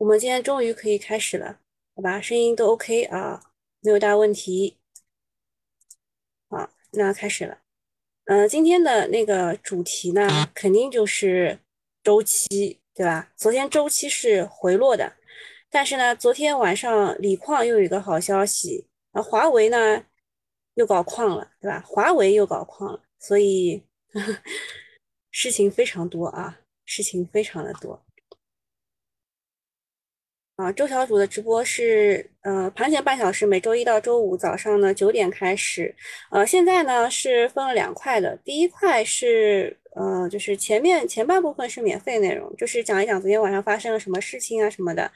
我们今天终于可以开始了，好吧？声音都 OK 啊，没有大问题。好，那开始了。嗯，今天的那个主题呢，肯定就是周期，对吧？昨天周期是回落的，但是呢，昨天晚上锂矿又有一个好消息，啊，华为呢又搞矿了，对吧？华为又搞矿了，所以 事情非常多啊，事情非常的多。啊，周小主的直播是呃盘前半小时，每周一到周五早上呢九点开始。呃，现在呢是分了两块的，第一块是呃就是前面前半部分是免费内容，就是讲一讲昨天晚上发生了什么事情啊什么的。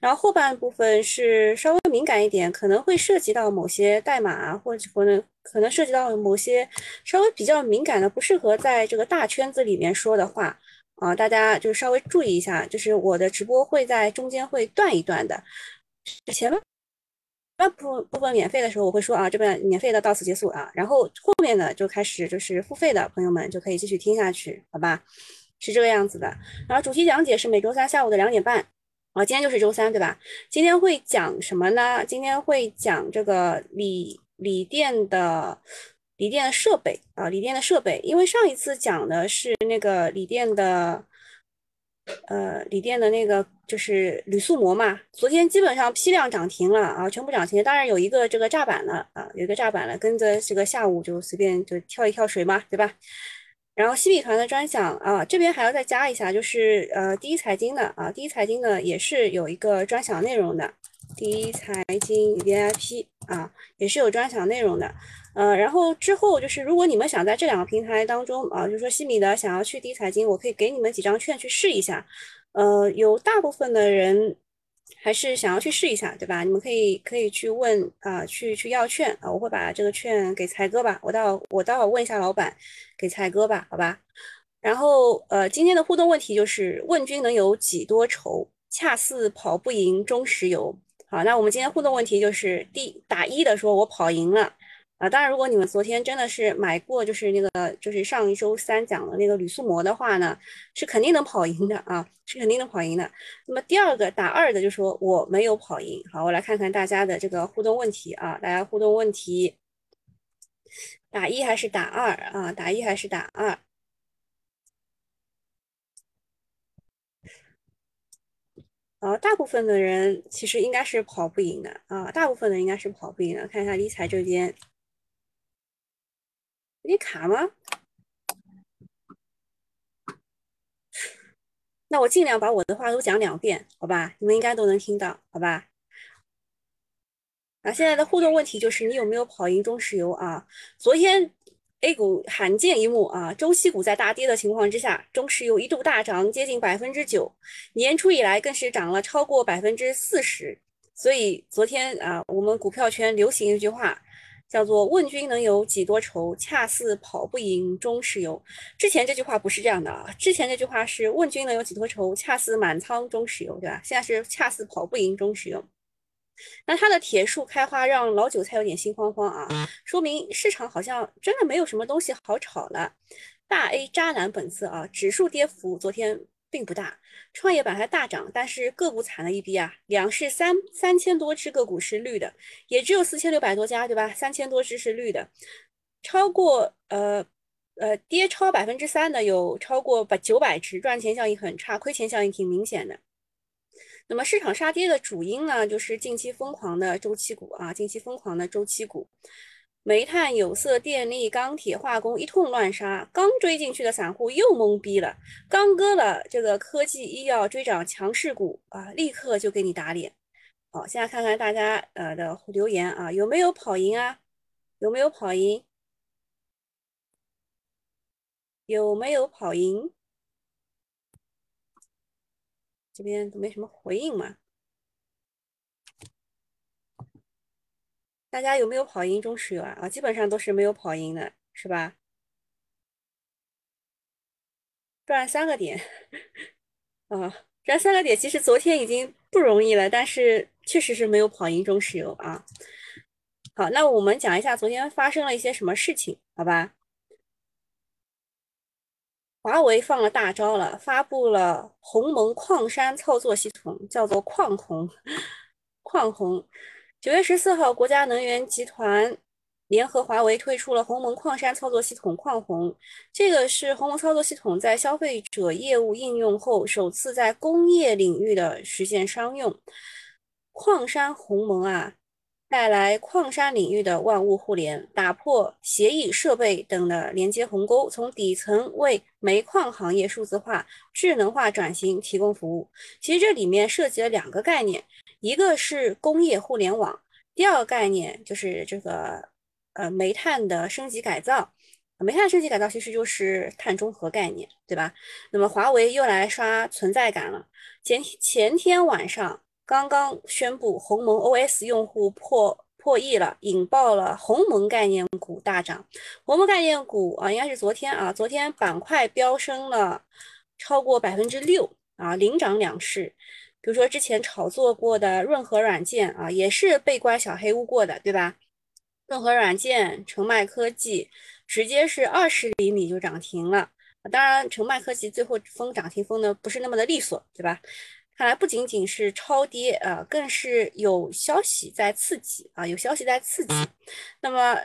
然后后半部分是稍微敏感一点，可能会涉及到某些代码啊，或者可能可能涉及到某些稍微比较敏感的，不适合在这个大圈子里面说的话。啊，大家就稍微注意一下，就是我的直播会在中间会断一段的，前面半部部分免费的时候我会说啊，这边免费的到此结束啊，然后后面呢就开始就是付费的朋友们就可以继续听下去，好吧？是这个样子的。然后主题讲解是每周三下午的两点半啊，今天就是周三对吧？今天会讲什么呢？今天会讲这个锂锂电的。锂电的设备啊，锂电的设备，因为上一次讲的是那个锂电的，呃，锂电的那个就是铝塑膜嘛。昨天基本上批量涨停了啊，全部涨停。当然有一个这个炸板了啊，有一个炸板了，跟着这个下午就随便就跳一跳水嘛，对吧？然后西米团的专享啊，这边还要再加一下，就是呃，第一财经的啊，第一财经的也是有一个专享内容的，第一财经 VIP 啊，也是有专享内容的。呃，然后之后就是，如果你们想在这两个平台当中啊，就是说西米的想要去低财经，我可以给你们几张券去试一下。呃，有大部分的人还是想要去试一下，对吧？你们可以可以去问啊，去去要券啊，我会把这个券给才哥吧，我到我待会问一下老板，给才哥吧，好吧？然后呃，今天的互动问题就是问君能有几多愁，恰似跑不赢中石油。好，那我们今天互动问题就是第打一的说，我跑赢了。啊，当然，如果你们昨天真的是买过，就是那个，就是上一周三讲的那个铝塑膜的话呢，是肯定能跑赢的啊，是肯定能跑赢的。那么第二个打二的就说我没有跑赢。好，我来看看大家的这个互动问题啊，大家互动问题，打一还是打二啊？打一还是打二？啊，大部分的人其实应该是跑不赢的啊，大部分的应该是跑不赢的。看一下理财这边。你卡吗？那我尽量把我的话都讲两遍，好吧？你们应该都能听到，好吧？啊，现在的互动问题就是你有没有跑赢中石油啊？昨天 A 股罕见一幕啊，周期股在大跌的情况之下，中石油一度大涨接近百分之九，年初以来更是涨了超过百分之四十。所以昨天啊，我们股票圈流行一句话。叫做“问君能有几多愁，恰似跑不赢中石油”。之前这句话不是这样的啊，之前这句话是“问君能有几多愁，恰似满仓中石油”，对吧？现在是“恰似跑不赢中石油”。那它的铁树开花，让老韭菜有点心慌慌啊，说明市场好像真的没有什么东西好炒了。大 A 渣男本色啊，指数跌幅昨天。并不大，创业板还大涨，但是个股惨了一逼啊！两市三三千多只个股是绿的，也只有四千六百多家，对吧？三千多只是绿的，超过呃呃跌超百分之三的有超过百九百只，赚钱效应很差，亏钱效应挺明显的。那么市场杀跌的主因呢，就是近期疯狂的周期股啊，近期疯狂的周期股。煤炭、有色、电力、钢铁、化工一通乱杀，刚追进去的散户又懵逼了。刚割了这个科技、医药追涨强势股啊，立刻就给你打脸。好，现在看看大家呃的留言啊，有没有跑赢啊？有没有跑赢？有没有跑赢？这边都没什么回应嘛。大家有没有跑赢中石油啊？啊，基本上都是没有跑赢的，是吧？赚三个点，啊，赚三个点，其实昨天已经不容易了，但是确实是没有跑赢中石油啊。好，那我们讲一下昨天发生了一些什么事情，好吧？华为放了大招了，发布了鸿蒙矿山操作系统，叫做矿鸿。矿鸿，九月十四号，国家能源集团联合华为推出了鸿蒙矿山操作系统矿鸿。这个是鸿蒙操作系统在消费者业务应用后，首次在工业领域的实现商用。矿山鸿蒙啊。带来矿山领域的万物互联，打破协议、设备等的连接鸿沟，从底层为煤矿行业数字化、智能化转型提供服务。其实这里面涉及了两个概念，一个是工业互联网，第二个概念就是这个呃煤炭的升级改造。煤炭升级改造其实就是碳中和概念，对吧？那么华为又来刷存在感了，前前天晚上。刚刚宣布鸿蒙 OS 用户破破亿了，引爆了鸿蒙概念股大涨。鸿蒙概念股啊，应该是昨天啊，昨天板块飙升了超过百分之六啊，领涨两市。比如说之前炒作过的润和软件啊，也是被关小黑屋过的，对吧？润和软件、澄迈科技直接是二十厘米就涨停了。当然，澄迈科技最后封涨停封的不是那么的利索，对吧？看来不仅仅是超跌啊，更是有消息在刺激啊，有消息在刺激。那么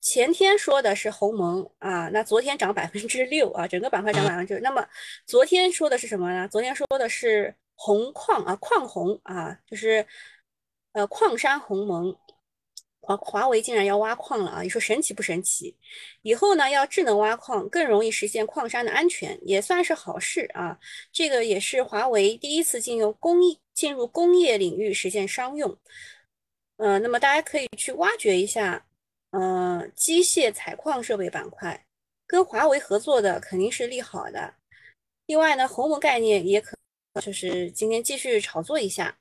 前天说的是鸿蒙啊，那昨天涨百分之六啊，整个板块涨百分之六。那么昨天说的是什么呢？昨天说的是红矿啊，矿红啊，就是呃矿山鸿蒙。华华为竟然要挖矿了啊！你说神奇不神奇？以后呢要智能挖矿，更容易实现矿山的安全，也算是好事啊。这个也是华为第一次进入工艺进入工业领域实现商用。嗯，那么大家可以去挖掘一下，嗯，机械采矿设备板块，跟华为合作的肯定是利好的。另外呢，鸿蒙概念也可就是今天继续炒作一下。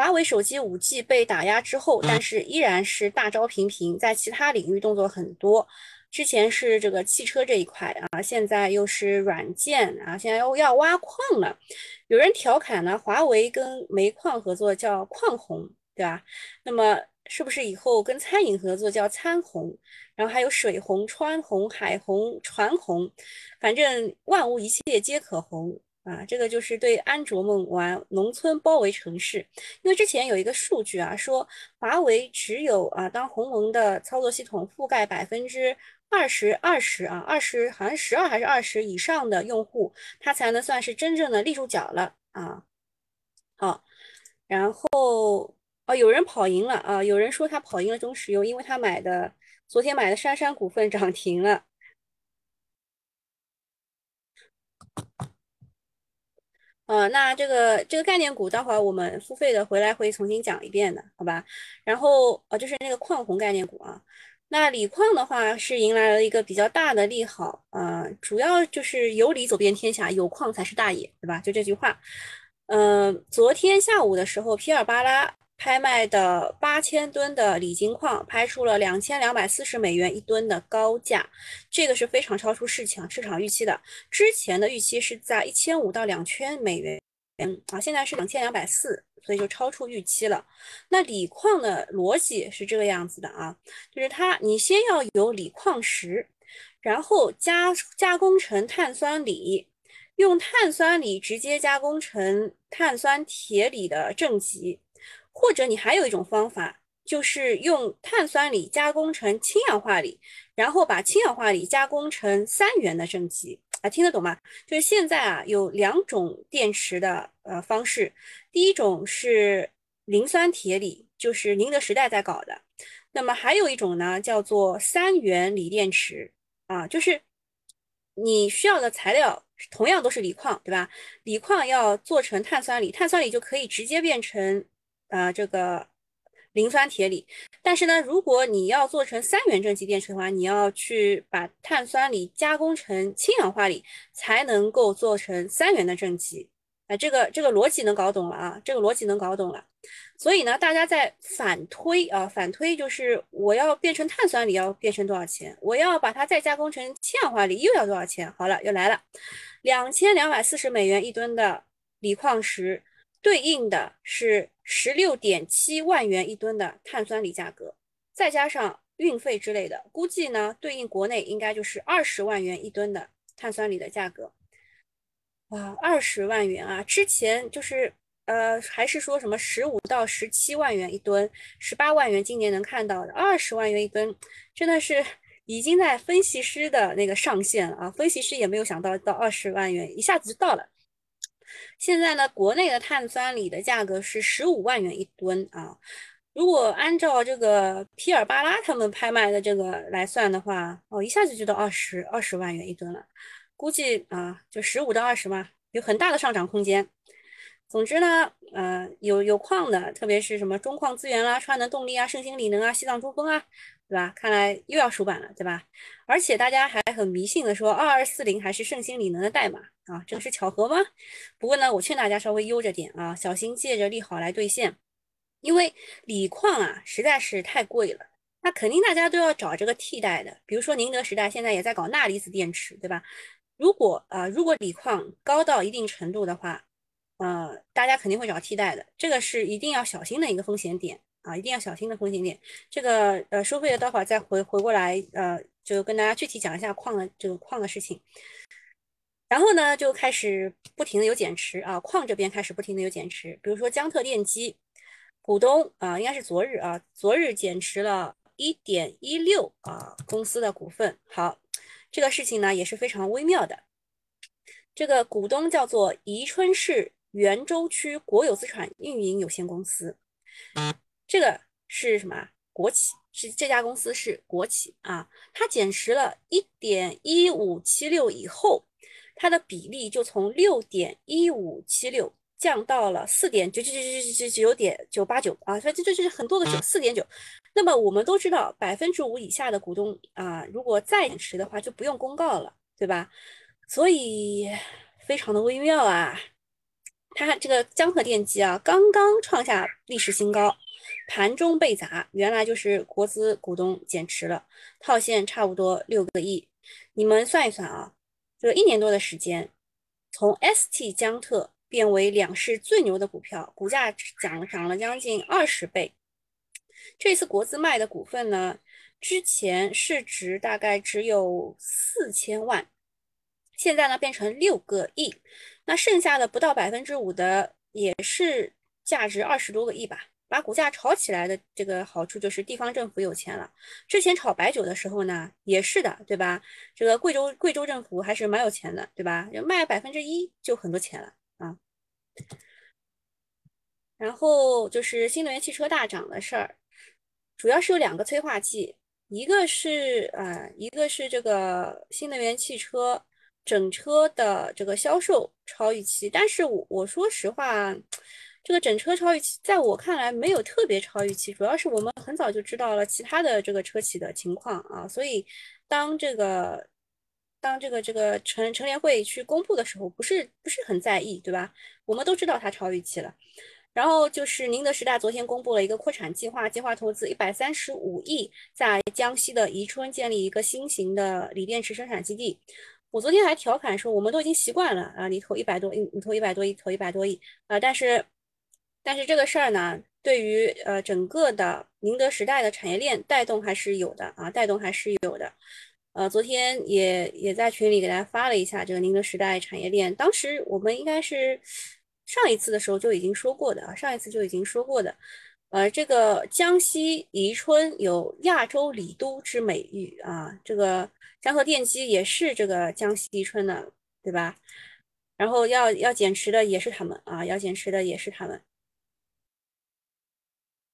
华为手机五 G 被打压之后，但是依然是大招频频，在其他领域动作很多。之前是这个汽车这一块啊，现在又是软件啊，现在又要挖矿了。有人调侃呢，华为跟煤矿合作叫矿红，对吧？那么是不是以后跟餐饮合作叫餐红？然后还有水红、川红、海红、船红，反正万物一切皆可红。啊，这个就是对安卓梦玩农村包围城市，因为之前有一个数据啊，说华为只有啊，当鸿蒙的操作系统覆盖百分之二十二十啊，二十好像十二还是二十以上的用户，它才能算是真正的立住脚了啊。好，然后哦，有人跑赢了啊，有人说他跑赢了中石油，因为他买的昨天买的杉杉股份涨停了。呃，那这个这个概念股，待会儿我们付费的回来会重新讲一遍的，好吧？然后呃，就是那个矿红概念股啊，那锂矿的话是迎来了一个比较大的利好呃，主要就是有锂走遍天下，有矿才是大爷，对吧？就这句话。嗯，昨天下午的时候，皮尔巴拉。拍卖的八千吨的锂金矿拍出了两千两百四十美元一吨的高价，这个是非常超出市场市场预期的。之前的预期是在一千五到两千美元，嗯啊，现在是两千两百四，所以就超出预期了。那锂矿的逻辑是这个样子的啊，就是它你先要有锂矿石，然后加加工成碳酸锂，用碳酸锂直接加工成碳酸铁锂的正极。或者你还有一种方法，就是用碳酸锂加工成氢氧化锂，然后把氢氧化锂加工成三元的正极啊，听得懂吗？就是现在啊有两种电池的呃方式，第一种是磷酸铁锂，就是宁德时代在搞的，那么还有一种呢叫做三元锂电池啊，就是你需要的材料同样都是锂矿，对吧？锂矿要做成碳酸锂，碳酸锂就可以直接变成。啊，这个磷酸铁锂，但是呢，如果你要做成三元正极电池的话，你要去把碳酸锂加工成氢氧化锂，才能够做成三元的正极。啊，这个这个逻辑能搞懂了啊，这个逻辑能搞懂了。所以呢，大家在反推啊，反推就是我要变成碳酸锂要变成多少钱？我要把它再加工成氢氧化锂又要多少钱？好了，又来了，两千两百四十美元一吨的锂矿石。对应的是十六点七万元一吨的碳酸锂价格，再加上运费之类的，估计呢对应国内应该就是二十万元一吨的碳酸锂的价格。哇，二十万元啊！之前就是呃，还是说什么十五到十七万元一吨，十八万元今年能看到的，二十万元一吨，真的是已经在分析师的那个上限了啊！分析师也没有想到到二十万元一下子就到了。现在呢，国内的碳酸锂的价格是十五万元一吨啊。如果按照这个皮尔巴拉他们拍卖的这个来算的话，哦，一下子就到二十二十万元一吨了。估计啊，就十五到二十嘛，有很大的上涨空间。总之呢，呃，有有矿的，特别是什么中矿资源啦、川能动力啊、盛兴锂能啊、西藏珠峰啊，对吧？看来又要首板了，对吧？而且大家还很迷信的说，二二四零还是盛兴锂能的代码啊，这个是巧合吗？不过呢，我劝大家稍微悠着点啊，小心借着利好来兑现，因为锂矿啊实在是太贵了，那肯定大家都要找这个替代的，比如说宁德时代现在也在搞钠离子电池，对吧？如果啊，如果锂矿高到一定程度的话，呃，大家肯定会找替代的，这个是一定要小心的一个风险点啊，一定要小心的风险点。这个呃，收费的待会儿再回回过来，呃，就跟大家具体讲一下矿的这个矿的事情。然后呢，就开始不停的有减持啊，矿这边开始不停的有减持，比如说江特电机股东啊，应该是昨日啊，昨日减持了一点一六啊公司的股份。好。这个事情呢也是非常微妙的。这个股东叫做宜春市袁州区国有资产运营有限公司，这个是什么？国企，是这家公司是国企啊。它减持了一点一五七六以后，它的比例就从六点一五七六降到了四点九九九九九九点九八九啊，所以这这是很多的九，四点九。那么我们都知道，百分之五以下的股东啊，如果再减持的话，就不用公告了，对吧？所以非常的微妙啊。它这个江河电机啊，刚刚创下历史新高，盘中被砸，原来就是国资股东减持了，套现差不多六个亿。你们算一算啊，这一年多的时间，从 ST 江特变为两市最牛的股票，股价涨涨了将近二十倍。这次国资卖的股份呢，之前市值大概只有四千万，现在呢变成六个亿，那剩下的不到百分之五的也是价值二十多个亿吧。把股价炒起来的这个好处就是地方政府有钱了。之前炒白酒的时候呢，也是的，对吧？这个贵州贵州政府还是蛮有钱的，对吧？卖百分之一就很多钱了啊。然后就是新能源汽车大涨的事儿。主要是有两个催化剂，一个是呃，一个是这个新能源汽车整车的这个销售超预期，但是我我说实话，这个整车超预期，在我看来没有特别超预期，主要是我们很早就知道了其他的这个车企的情况啊，所以当这个当这个这个成成联会去公布的时候，不是不是很在意，对吧？我们都知道它超预期了。然后就是宁德时代昨天公布了一个扩产计划，计划投资一百三十五亿，在江西的宜春建立一个新型的锂电池生产基地。我昨天还调侃说，我们都已经习惯了啊，你投一百多亿，你投一百多亿，投一百多亿啊。但是，但是这个事儿呢，对于呃整个的宁德时代的产业链带动还是有的啊，带动还是有的。呃，昨天也也在群里给大家发了一下这个宁德时代产业链，当时我们应该是。上一次的时候就已经说过的啊，上一次就已经说过的，呃，这个江西宜春有亚洲锂都之美誉啊，这个江河电机也是这个江西宜春的，对吧？然后要要减持的也是他们啊，要减持的也是他们。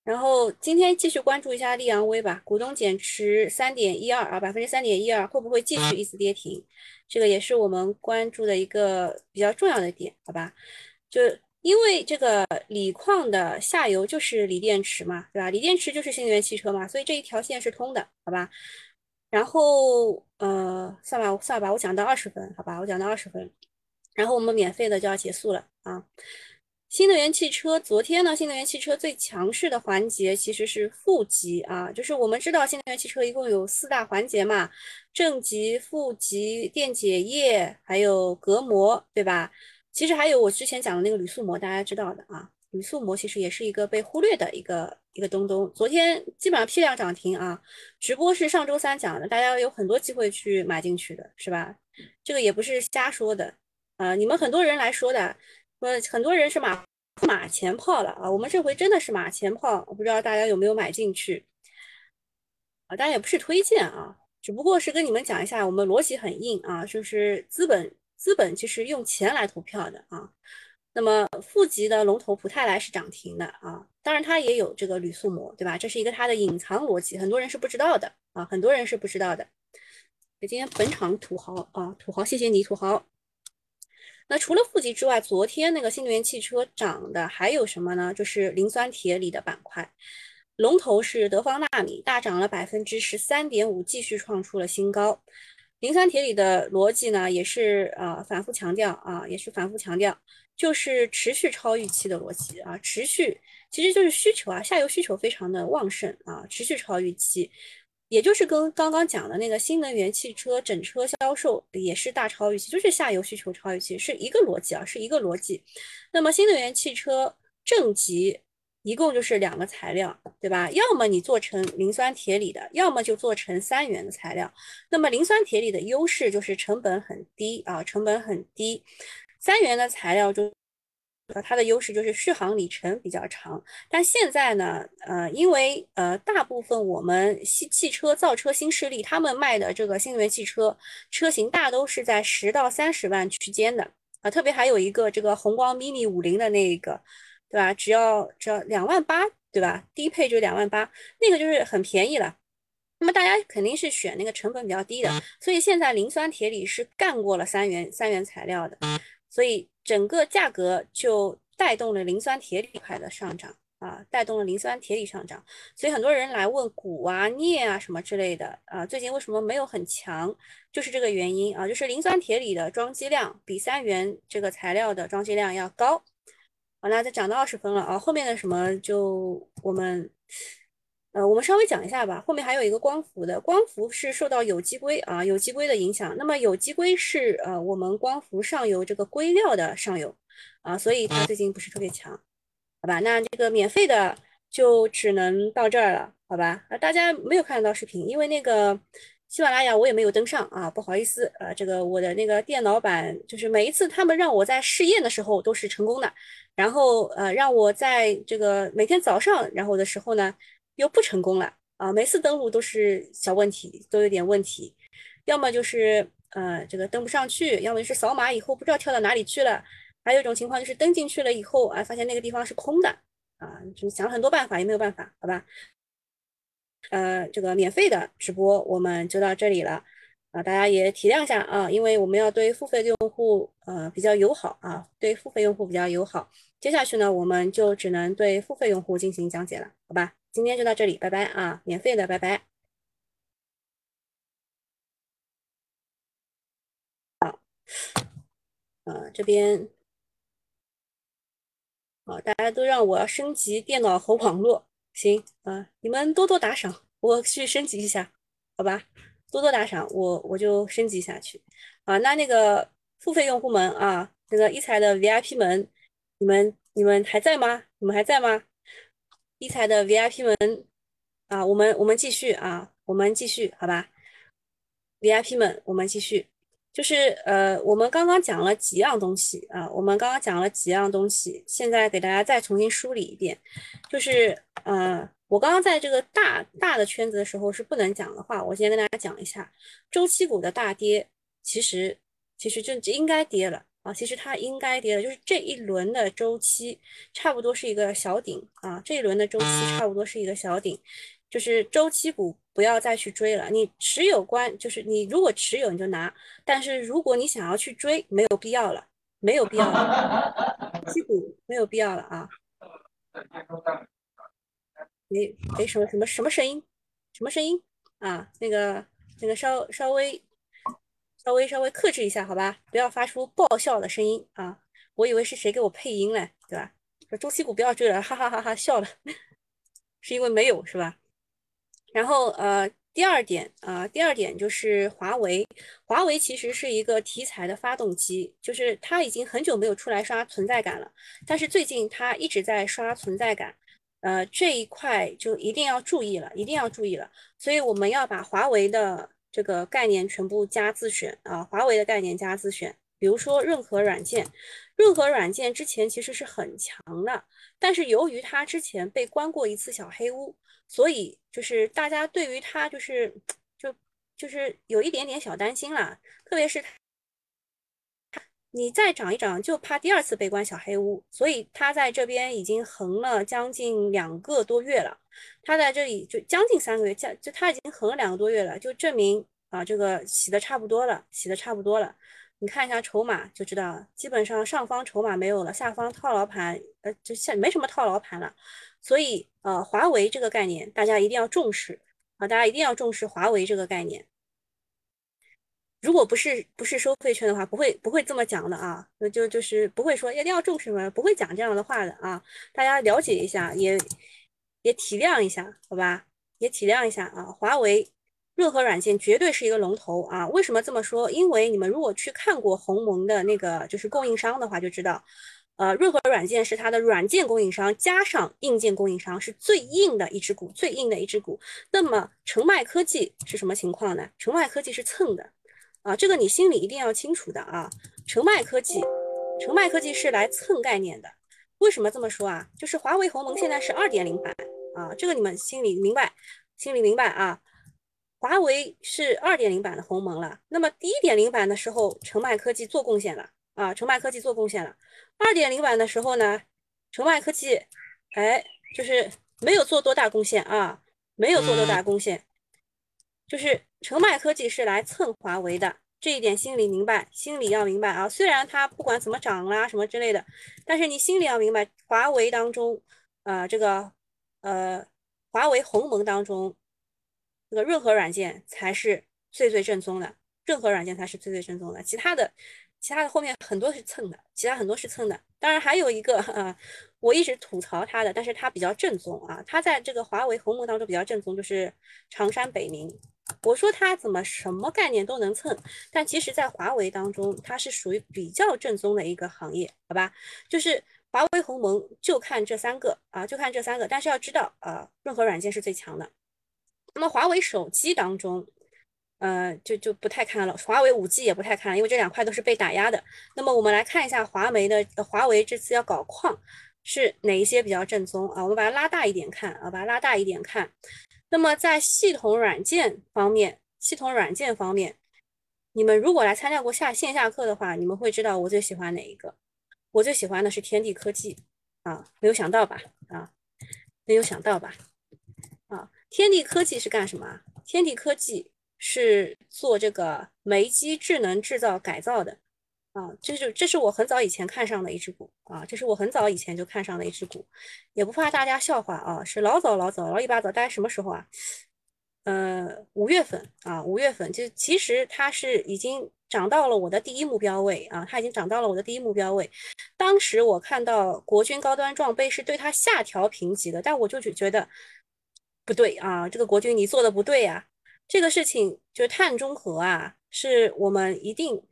然后今天继续关注一下利阳威吧，股东减持三点一二啊，百分之三点一二，会不会继续一次跌停？这个也是我们关注的一个比较重要的点，好吧？就因为这个锂矿的下游就是锂电池嘛，对吧？锂电池就是新能源汽车嘛，所以这一条线是通的，好吧？然后呃，算吧，算吧，我讲到二十分，好吧？我讲到二十分，然后我们免费的就要结束了啊。新能源汽车昨天呢，新能源汽车最强势的环节其实是负极啊，就是我们知道新能源汽车一共有四大环节嘛，正极、负极、电解液还有隔膜，对吧？其实还有我之前讲的那个铝塑膜，大家知道的啊，铝塑膜其实也是一个被忽略的一个一个东东。昨天基本上批量涨停啊，直播是上周三讲的，大家有很多机会去买进去的，是吧？这个也不是瞎说的啊。你们很多人来说的，呃，很多人是马马前炮了啊。我们这回真的是马前炮，我不知道大家有没有买进去啊？当然也不是推荐啊，只不过是跟你们讲一下，我们逻辑很硬啊，就是资本资本其实用钱来投票的啊。那么负极的龙头普泰来是涨停的啊，当然它也有这个铝塑膜，对吧？这是一个它的隐藏逻辑，很多人是不知道的啊，很多人是不知道的。今天本场土豪啊，土豪，谢谢你，土豪。那除了负极之外，昨天那个新能源汽车涨的还有什么呢？就是磷酸铁锂的板块，龙头是德方纳米，大涨了百分之十三点五，继续创出了新高。磷酸铁锂的逻辑呢，也是呃反复强调啊，也是反复强调。就是持续超预期的逻辑啊，持续其实就是需求啊，下游需求非常的旺盛啊，持续超预期，也就是跟刚刚讲的那个新能源汽车整车销售也是大超预期，就是下游需求超预期，是一个逻辑啊，是一个逻辑。那么新能源汽车正极一共就是两个材料，对吧？要么你做成磷酸铁锂的，要么就做成三元的材料。那么磷酸铁锂的优势就是成本很低啊，成本很低。三元的材料就，它的优势就是续航里程比较长。但现在呢，呃，因为呃，大部分我们汽汽车造车新势力他们卖的这个新能源汽车车型大都是在十到三十万区间的啊，特别还有一个这个宏光 mini 五零的那个，对吧？只要只要两万八，对吧？低配就两万八，那个就是很便宜了。那么大家肯定是选那个成本比较低的，所以现在磷酸铁锂是干过了三元三元材料的。所以整个价格就带动了磷酸铁锂块的上涨啊，带动了磷酸铁锂上涨。所以很多人来问钴啊、镍啊什么之类的啊，最近为什么没有很强？就是这个原因啊，就是磷酸铁锂的装机量比三元这个材料的装机量要高。好，那就涨到二十分了啊，后面的什么就我们。呃，我们稍微讲一下吧。后面还有一个光伏的，光伏是受到有机硅啊，有机硅的影响。那么有机硅是呃我们光伏上游这个硅料的上游啊，所以它最近不是特别强，好吧？那这个免费的就只能到这儿了，好吧？啊，大家没有看到视频，因为那个喜马拉雅我也没有登上啊，不好意思，呃，这个我的那个电脑版就是每一次他们让我在试验的时候都是成功的，然后呃让我在这个每天早上然后的时候呢。又不成功了啊！每次登录都是小问题，都有点问题，要么就是呃这个登不上去，要么就是扫码以后不知道跳到哪里去了，还有一种情况就是登进去了以后啊，发现那个地方是空的啊，就想了很多办法也没有办法，好吧？呃，这个免费的直播我们就到这里了啊，大家也体谅一下啊，因为我们要对付费的用户呃比较友好啊，对付费用户比较友好，接下去呢我们就只能对付费用户进行讲解了，好吧？今天就到这里，拜拜啊！免费的，拜拜。好，呃，这边，好，大家都让我升级电脑和网络，行啊，你们多多打赏，我去升级一下，好吧？多多打赏，我我就升级下去啊。那那个付费用户们啊，那个一财的 VIP 们，你们你们还在吗？你们还在吗？一财的 VIP 们啊，我们我们继续啊，我们继续好吧？VIP 们，我们继续，就是呃，我们刚刚讲了几样东西啊，我们刚刚讲了几样东西，现在给大家再重新梳理一遍，就是呃，我刚刚在这个大大的圈子的时候是不能讲的话，我先跟大家讲一下，周期股的大跌，其实其实就应该跌了。啊，其实它应该跌的，就是这一轮的周期差不多是一个小顶啊，这一轮的周期差不多是一个小顶，就是周期股不要再去追了。你持有关，就是你如果持有你就拿，但是如果你想要去追，没有必要了，没有必要了，周期股没有必要了啊。没没什么什么什么声音，什么声音啊？那个那个稍稍微。稍微稍微克制一下，好吧，不要发出爆笑的声音啊！我以为是谁给我配音嘞，对吧？说中期股不要追了，哈哈哈哈笑了，是因为没有是吧？然后呃，第二点啊，第二点就是华为，华为其实是一个题材的发动机，就是它已经很久没有出来刷存在感了，但是最近它一直在刷存在感，呃，这一块就一定要注意了，一定要注意了，所以我们要把华为的。这个概念全部加自选啊，华为的概念加自选。比如说任何软件，任何软件之前其实是很强的，但是由于它之前被关过一次小黑屋，所以就是大家对于它就是就就是有一点点小担心啦，特别是。你再涨一涨，就怕第二次被关小黑屋，所以它在这边已经横了将近两个多月了。它在这里就将近三个月，将就它已经横了两个多月了，就证明啊，这个洗的差不多了，洗的差不多了。你看一下筹码就知道了，基本上上方筹码没有了，下方套牢盘呃就现没什么套牢盘了。所以呃，华为这个概念大家一定要重视啊，大家一定要重视华为这个概念。如果不是不是收费券的话，不会不会这么讲的啊，就就是不会说一定要重视什么，不会讲这样的话的啊。大家了解一下，也也体谅一下，好吧？也体谅一下啊。华为润和软件绝对是一个龙头啊。为什么这么说？因为你们如果去看过鸿蒙的那个就是供应商的话，就知道，呃，润和软件是它的软件供应商加上硬件供应商是最硬的一只股，最硬的一只股。那么成迈科技是什么情况呢？成迈科技是蹭的。啊，这个你心里一定要清楚的啊！成迈科技，成迈科技是来蹭概念的。为什么这么说啊？就是华为鸿蒙现在是二点零版啊，这个你们心里明白，心里明白啊。华为是二点零版的鸿蒙了，那么一点零版的时候，成迈科技做贡献了啊，成迈科技做贡献了。二点零版的时候呢，成迈科技，哎，就是没有做多大贡献啊，没有做多大贡献。就是成迈科技是来蹭华为的，这一点心里明白，心里要明白啊。虽然它不管怎么涨啦什么之类的，但是你心里要明白，华为当中，呃，这个，呃，华为鸿蒙当中，这个润和软件才是最最正宗的，润和软件才是最最正宗的，其他的。其他的后面很多是蹭的，其他很多是蹭的。当然还有一个啊，我一直吐槽它的，但是它比较正宗啊。它在这个华为鸿蒙当中比较正宗，就是长山北明。我说它怎么什么概念都能蹭，但其实在华为当中，它是属于比较正宗的一个行业，好吧？就是华为鸿蒙就看这三个啊，就看这三个。但是要知道啊，任何软件是最强的。那么华为手机当中。呃，就就不太看了，华为五 G 也不太看了，因为这两块都是被打压的。那么我们来看一下华为的，华为这次要搞矿是哪一些比较正宗啊？我们把它拉大一点看啊，把它拉大一点看。那么在系统软件方面，系统软件方面，你们如果来参加过下线下课的话，你们会知道我最喜欢哪一个？我最喜欢的是天地科技啊，没有想到吧？啊，没有想到吧？啊，天地科技是干什么？天地科技。是做这个煤机智能制造改造的啊，这是这是我很早以前看上的一只股啊，这是我很早以前就看上的一只股，也不怕大家笑话啊，是老早老早老一把早，大概什么时候啊？呃，五月份啊，五月份就其实它是已经涨到了我的第一目标位啊，它已经涨到了我的第一目标位。当时我看到国军高端装备是对它下调评级的，但我就觉得不对啊，这个国军你做的不对呀。这个事情就是碳中和啊，是我们一定，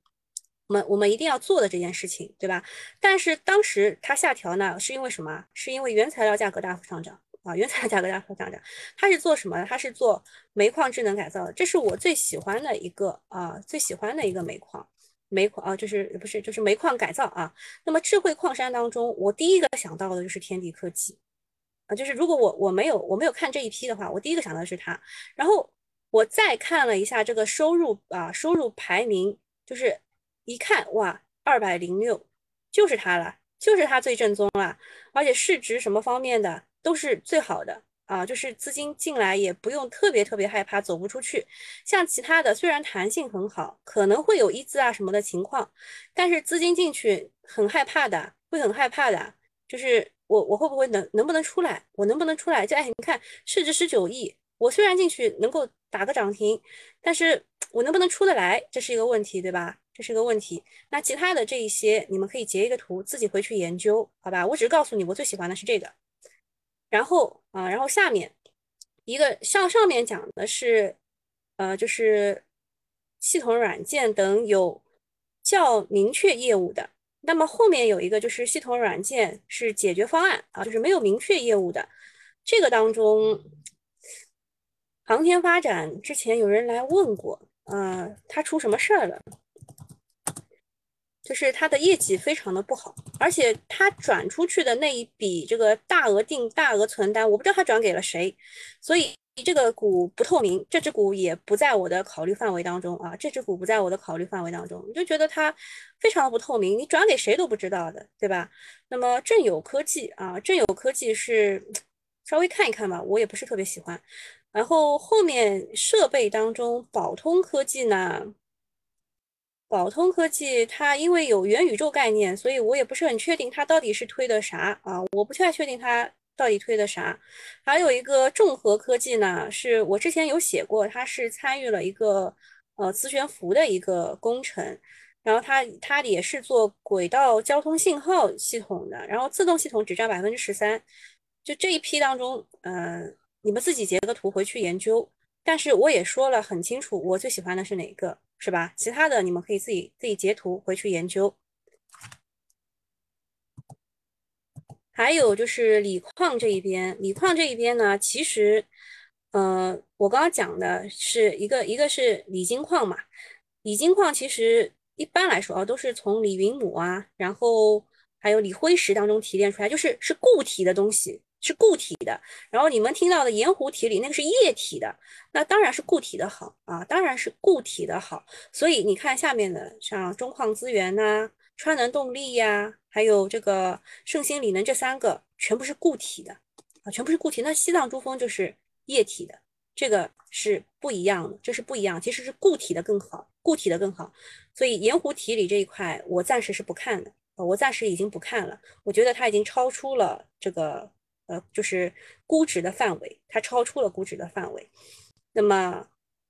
我们我们一定要做的这件事情，对吧？但是当时它下调呢，是因为什么？是因为原材料价格大幅上涨啊，原材料价格大幅上涨。它是做什么的？它是做煤矿智能改造的，这是我最喜欢的一个啊，最喜欢的一个煤矿，煤矿啊，就是不是就是煤矿改造啊。那么智慧矿山当中，我第一个想到的就是天地科技啊，就是如果我我没有我没有看这一批的话，我第一个想到的是它，然后。我再看了一下这个收入啊，收入排名就是一看哇，二百零六，就是它了，就是它最正宗了，而且市值什么方面的都是最好的啊，就是资金进来也不用特别特别害怕走不出去。像其他的虽然弹性很好，可能会有一资啊什么的情况，但是资金进去很害怕的，会很害怕的，就是我我会不会能能不能出来，我能不能出来？就哎，你看市值十九亿。我虽然进去能够打个涨停，但是我能不能出得来，这是一个问题，对吧？这是个问题。那其他的这一些，你们可以截一个图，自己回去研究，好吧？我只是告诉你，我最喜欢的是这个。然后啊，然后下面一个上上面讲的是，呃，就是系统软件等有较明确业务的。那么后面有一个就是系统软件是解决方案啊，就是没有明确业务的。这个当中。航天发展之前有人来问过，呃，他出什么事儿了？就是它的业绩非常的不好，而且它转出去的那一笔这个大额定大额存单，我不知道它转给了谁，所以这个股不透明，这只股也不在我的考虑范围当中啊，这只股不在我的考虑范围当中，我就觉得它非常的不透明，你转给谁都不知道的，对吧？那么正有科技啊，正有科技是稍微看一看吧，我也不是特别喜欢。然后后面设备当中，宝通科技呢？宝通科技，它因为有元宇宙概念，所以我也不是很确定它到底是推的啥啊？我不太确定它到底推的啥。还有一个众和科技呢，是我之前有写过，它是参与了一个呃磁悬浮的一个工程，然后它它也是做轨道交通信号系统的，然后自动系统只占百分之十三。就这一批当中，嗯，你们自己截个图回去研究。但是我也说了很清楚，我最喜欢的是哪个。是吧？其他的你们可以自己自己截图回去研究。还有就是锂矿这一边，锂矿这一边呢，其实，呃，我刚刚讲的是一个一个是锂金矿嘛，锂金矿其实一般来说啊，都是从锂云母啊，然后还有锂辉石当中提炼出来，就是是固体的东西。是固体的，然后你们听到的盐湖体里那个是液体的，那当然是固体的好啊，当然是固体的好。所以你看下面的，像中矿资源呐、川能动力呀，还有这个盛兴锂能这三个，全部是固体的啊，全部是固体。那西藏珠峰就是液体的，这个是不一样的，这是不一样，其实是固体的更好，固体的更好。所以盐湖体里这一块，我暂时是不看的，我暂时已经不看了，我觉得它已经超出了这个。呃，就是估值的范围，它超出了估值的范围。那么，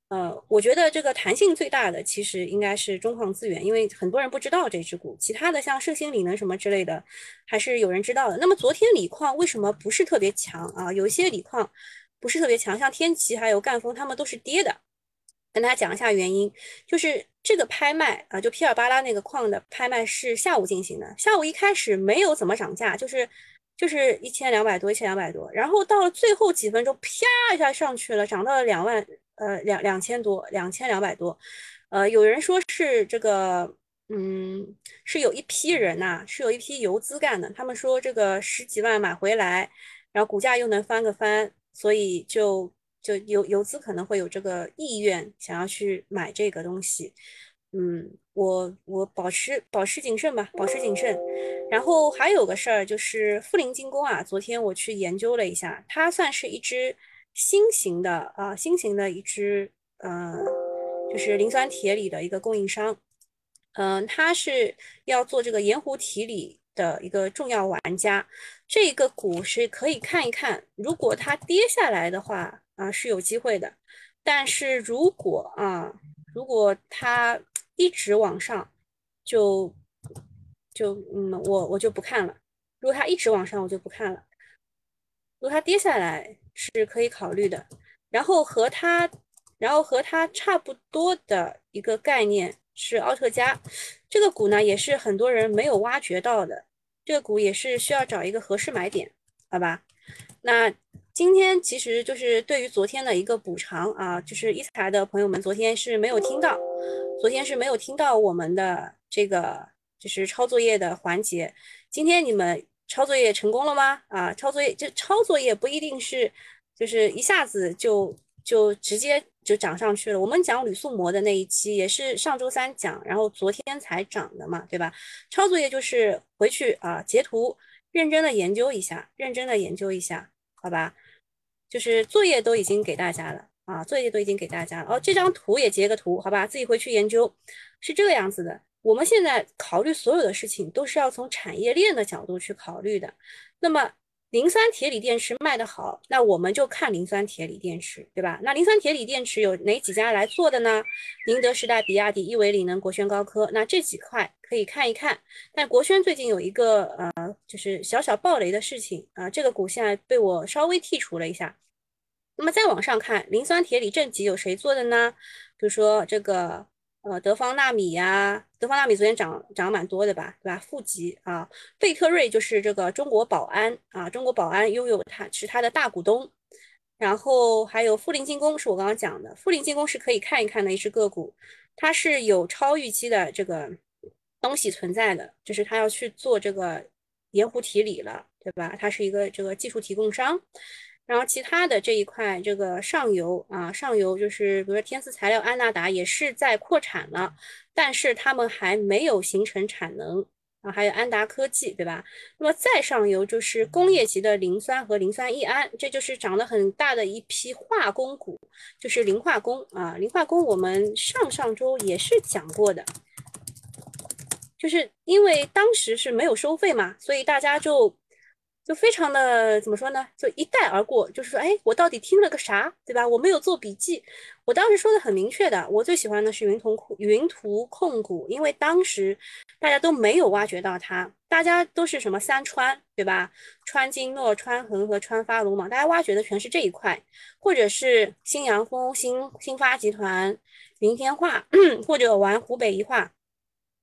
呃，我觉得这个弹性最大的其实应该是中矿资源，因为很多人不知道这只股。其他的像盛兴锂能什么之类的，还是有人知道的。那么昨天锂矿为什么不是特别强啊？有一些锂矿不是特别强，像天齐还有赣锋，他们都是跌的。跟大家讲一下原因，就是这个拍卖啊，就皮尔巴拉那个矿的拍卖是下午进行的，下午一开始没有怎么涨价，就是。就是一千两百多，一千两百多，然后到了最后几分钟，啪一下上去了，涨到了两万，呃，两两千多，两千两百多，呃，有人说是这个，嗯，是有一批人呐，是有一批游资干的，他们说这个十几万买回来，然后股价又能翻个番，所以就就游游资可能会有这个意愿想要去买这个东西。嗯，我我保持保持谨慎吧，保持谨慎。然后还有个事儿就是富临精工啊，昨天我去研究了一下，它算是一只新型的啊，新型的一只呃，就是磷酸铁锂的一个供应商。嗯，它是要做这个盐湖提锂的一个重要玩家。这个股是可以看一看，如果它跌下来的话啊，是有机会的。但是如果啊，如果它一直往上，就就嗯，我我就不看了。如果它一直往上，我就不看了。如果它跌下来是可以考虑的。然后和它，然后和它差不多的一个概念是奥特加，这个股呢也是很多人没有挖掘到的。这个股也是需要找一个合适买点，好吧？那今天其实就是对于昨天的一个补偿啊，就是一财的朋友们昨天是没有听到。昨天是没有听到我们的这个就是抄作业的环节，今天你们抄作业成功了吗？啊，抄作业就抄作业不一定是就是一下子就就直接就涨上去了。我们讲铝塑膜的那一期也是上周三讲，然后昨天才涨的嘛，对吧？抄作业就是回去啊截图，认真的研究一下，认真的研究一下，好吧？就是作业都已经给大家了。啊，作业都已经给大家了哦。这张图也截个图，好吧，自己回去研究。是这个样子的。我们现在考虑所有的事情，都是要从产业链的角度去考虑的。那么，磷酸铁锂电池卖得好，那我们就看磷酸铁锂电池，对吧？那磷酸铁锂电池有哪几家来做的呢？宁德时代、比亚迪、亿维锂能、国轩高科。那这几块可以看一看。但国轩最近有一个呃，就是小小暴雷的事情啊，这个股现在被我稍微剔除了一下。那么再往上看，磷酸铁锂正极有谁做的呢？比如说这个呃德方纳米呀，德方纳米昨天涨涨蛮多的吧，对吧？富集啊，贝特瑞就是这个中国宝安啊，中国宝安拥有它是它的大股东。然后还有富临精工是我刚刚讲的，富临精工是可以看一看的一只个股，它是有超预期的这个东西存在的，就是它要去做这个盐湖提锂了，对吧？它是一个这个技术提供商。然后其他的这一块，这个上游啊，上游就是比如说天赐材料、安纳达也是在扩产了，但是他们还没有形成产能啊。还有安达科技，对吧？那么再上游就是工业级的磷酸和磷酸乙胺，这就是涨得很大的一批化工股，就是磷化工啊。磷化工我们上上周也是讲过的，就是因为当时是没有收费嘛，所以大家就。就非常的怎么说呢？就一带而过，就是说，哎，我到底听了个啥，对吧？我没有做笔记。我当时说的很明确的，我最喜欢的是云图控云图控股，因为当时大家都没有挖掘到它，大家都是什么三川，对吧？川金诺、川恒和川发鲁莽，大家挖掘的全是这一块，或者是新阳丰、新新发集团、云天化，或者玩湖北宜化。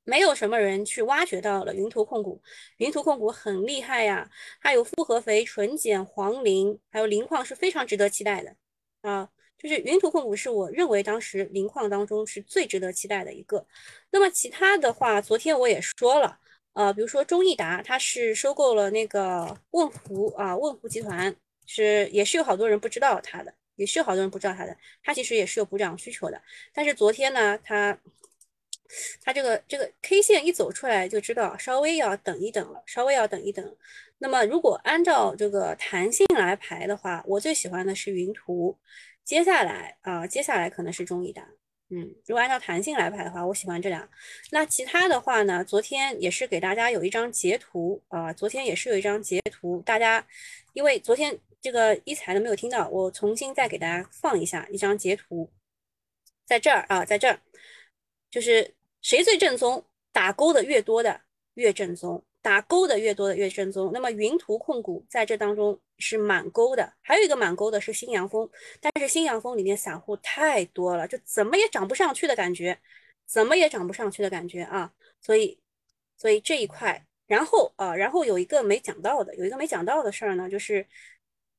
没有什么人去挖掘到了云图控股，云图控股很厉害呀，它有复合肥、纯碱、黄磷，还有磷矿是非常值得期待的啊。就是云图控股是我认为当时磷矿当中是最值得期待的一个。那么其他的话，昨天我也说了，呃，比如说中益达，它是收购了那个问湖啊，问湖集团是也是有好多人不知道它的，也是有好多人不知道它的，它其实也是有补涨需求的，但是昨天呢，它。它这个这个 K 线一走出来就知道稍微要等一等了，稍微要等一等。那么如果按照这个弹性来排的话，我最喜欢的是云图，接下来啊，接下来可能是中医达。嗯，如果按照弹性来排的话，我喜欢这俩。那其他的话呢？昨天也是给大家有一张截图啊，昨天也是有一张截图，大家因为昨天这个一财的没有听到，我重新再给大家放一下一张截图，在这儿啊，在这儿就是。谁最正宗？打勾的越多的越正宗，打勾的越多的越正宗。那么云图控股在这当中是满勾的，还有一个满勾的是新阳峰，但是新阳峰里面散户太多了，就怎么也涨不上去的感觉，怎么也涨不上去的感觉啊！所以，所以这一块，然后啊，然后有一个没讲到的，有一个没讲到的事儿呢，就是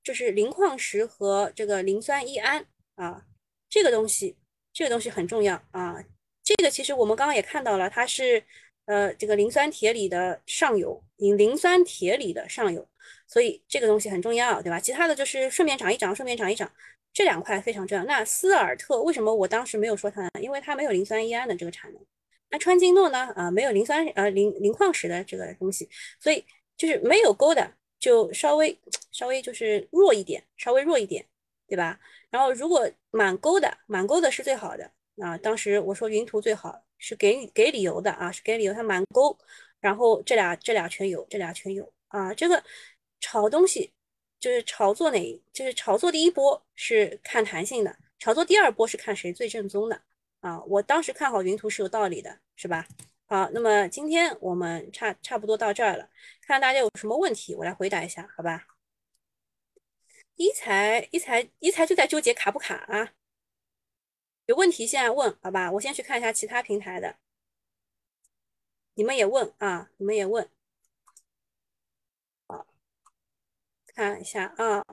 就是磷矿石和这个磷酸一铵啊，这个东西，这个东西很重要啊。这个其实我们刚刚也看到了，它是呃这个磷酸铁锂的上游，磷磷酸铁锂的上游，所以这个东西很重要，对吧？其他的就是顺便涨一涨，顺便涨一涨，这两块非常重要。那斯尔特为什么我当时没有说它呢？因为它没有磷酸一铵的这个产能。那川金诺呢？啊，没有磷酸呃磷磷矿石的这个东西，所以就是没有勾的就稍微稍微就是弱一点，稍微弱一点，对吧？然后如果满勾的满勾的是最好的。啊，当时我说云图最好是给给理由的啊，是给理由，它满勾，然后这俩这俩全有，这俩全有啊。这个炒东西就是炒作哪，就是炒作第一波是看弹性的，炒作第二波是看谁最正宗的啊。我当时看好云图是有道理的，是吧？好，那么今天我们差差不多到这儿了，看大家有什么问题，我来回答一下，好吧？一财一财一财就在纠结卡不卡啊？有问题现在问好吧，我先去看一下其他平台的。你们也问啊，你们也问。好，看一下啊，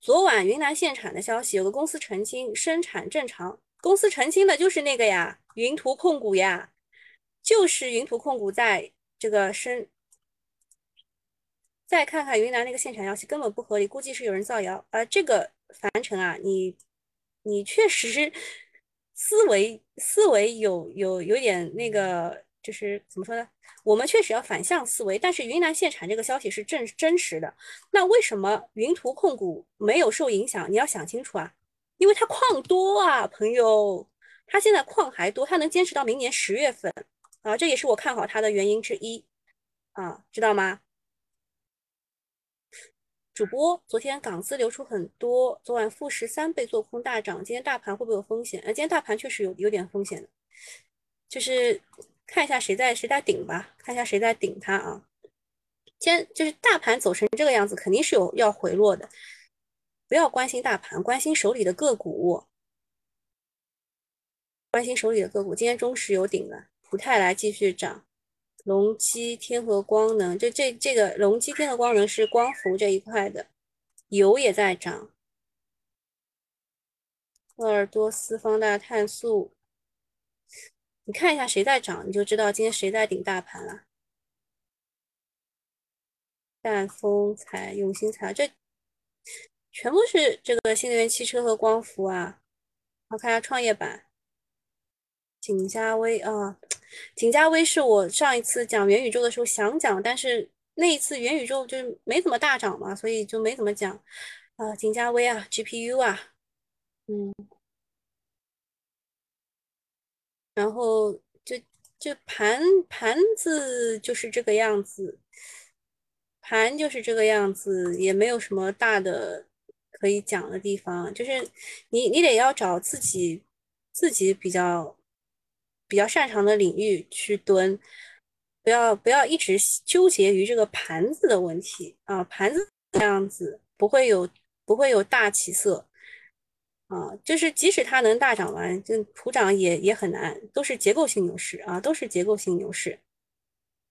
昨晚云南限产的消息，有个公司澄清生产正常。公司澄清的就是那个呀，云图控股呀，就是云图控股在这个生。再看看云南那个限产消息，根本不合理，估计是有人造谣。呃，这个樊城啊，你。你确实是思维思维有有有点那个，就是怎么说呢？我们确实要反向思维。但是云南限产这个消息是真真实的，那为什么云图控股没有受影响？你要想清楚啊，因为它矿多啊，朋友，它现在矿还多，它能坚持到明年十月份啊，这也是我看好它的原因之一啊，知道吗？主播，昨天港资流出很多，昨晚富时三倍做空大涨，今天大盘会不会有风险？呃，今天大盘确实有有点风险的，就是看一下谁在谁在顶吧，看一下谁在顶它啊。先就是大盘走成这个样子，肯定是有要回落的，不要关心大盘，关心手里的个股，关心手里的个股。今天中石油顶了，普泰来继续涨。隆基、天合光能，这这这个隆基、天合光能是光伏这一块的，油也在涨鄂尔多斯方大碳素，你看一下谁在涨，你就知道今天谁在顶大盘了。赣锋材、永兴材，这全部是这个新能源汽车和光伏啊。我看下创业板，景嘉微啊，景嘉微是我上一次讲元宇宙的时候想讲，但是那一次元宇宙就是没怎么大涨嘛，所以就没怎么讲。啊，景嘉微啊，GPU 啊，嗯，然后就就盘盘子就是这个样子，盘就是这个样子，也没有什么大的可以讲的地方，就是你你得要找自己自己比较比较擅长的领域去蹲，不要不要一直纠结于这个盘子的问题啊，盘子这样子不会有。不会有大起色啊，就是即使它能大涨完，就普涨也也很难，都是结构性牛市啊，都是结构性牛市。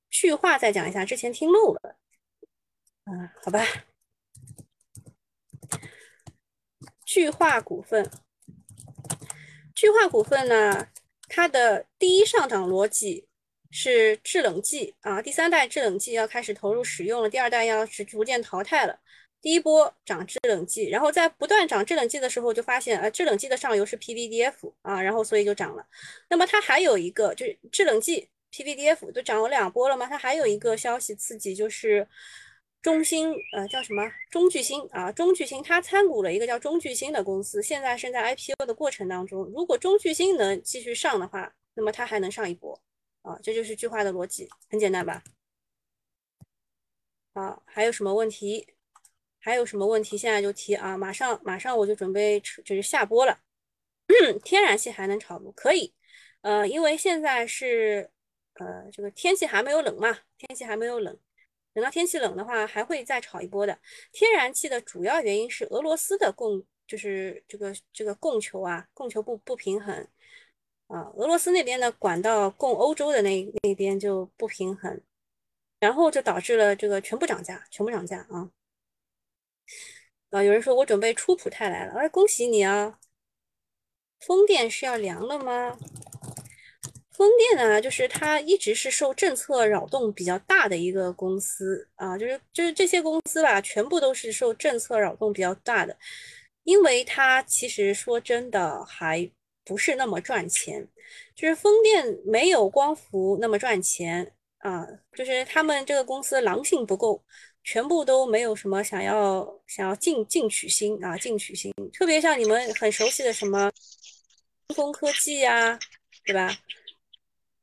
去化再讲一下，之前听漏了，嗯，好吧。聚化股份，聚化股份呢，它的第一上涨逻辑是制冷剂啊，第三代制冷剂要开始投入使用了，第二代要是逐渐淘汰了。第一波涨制冷剂，然后在不断涨制冷剂的时候，就发现呃制冷剂的上游是 PVDF 啊，然后所以就涨了。那么它还有一个就是制冷剂 PVDF 都涨了两波了吗？它还有一个消息刺激，就是中兴呃叫什么中巨星啊，中巨星它参股了一个叫中巨星的公司，现在正在 IPO 的过程当中。如果中巨星能继续上的话，那么它还能上一波啊，这就是句话的逻辑，很简单吧？好，还有什么问题？还有什么问题？现在就提啊！马上马上我就准备就是下播了。天然气还能炒不？可以，呃，因为现在是呃这个天气还没有冷嘛，天气还没有冷，等到天气冷的话，还会再炒一波的。天然气的主要原因是俄罗斯的供，就是这个这个供求啊，供求不不平衡啊，俄罗斯那边的管道供欧洲的那那边就不平衡，然后就导致了这个全部涨价，全部涨价啊。啊，有人说我准备出普泰来了，哎，恭喜你啊！风电是要凉了吗？风电呢，就是它一直是受政策扰动比较大的一个公司啊，就是就是这些公司吧，全部都是受政策扰动比较大的，因为它其实说真的还不是那么赚钱，就是风电没有光伏那么赚钱啊，就是他们这个公司狼性不够。全部都没有什么想要想要进进取心啊，进取心，特别像你们很熟悉的什么风科技呀，对吧？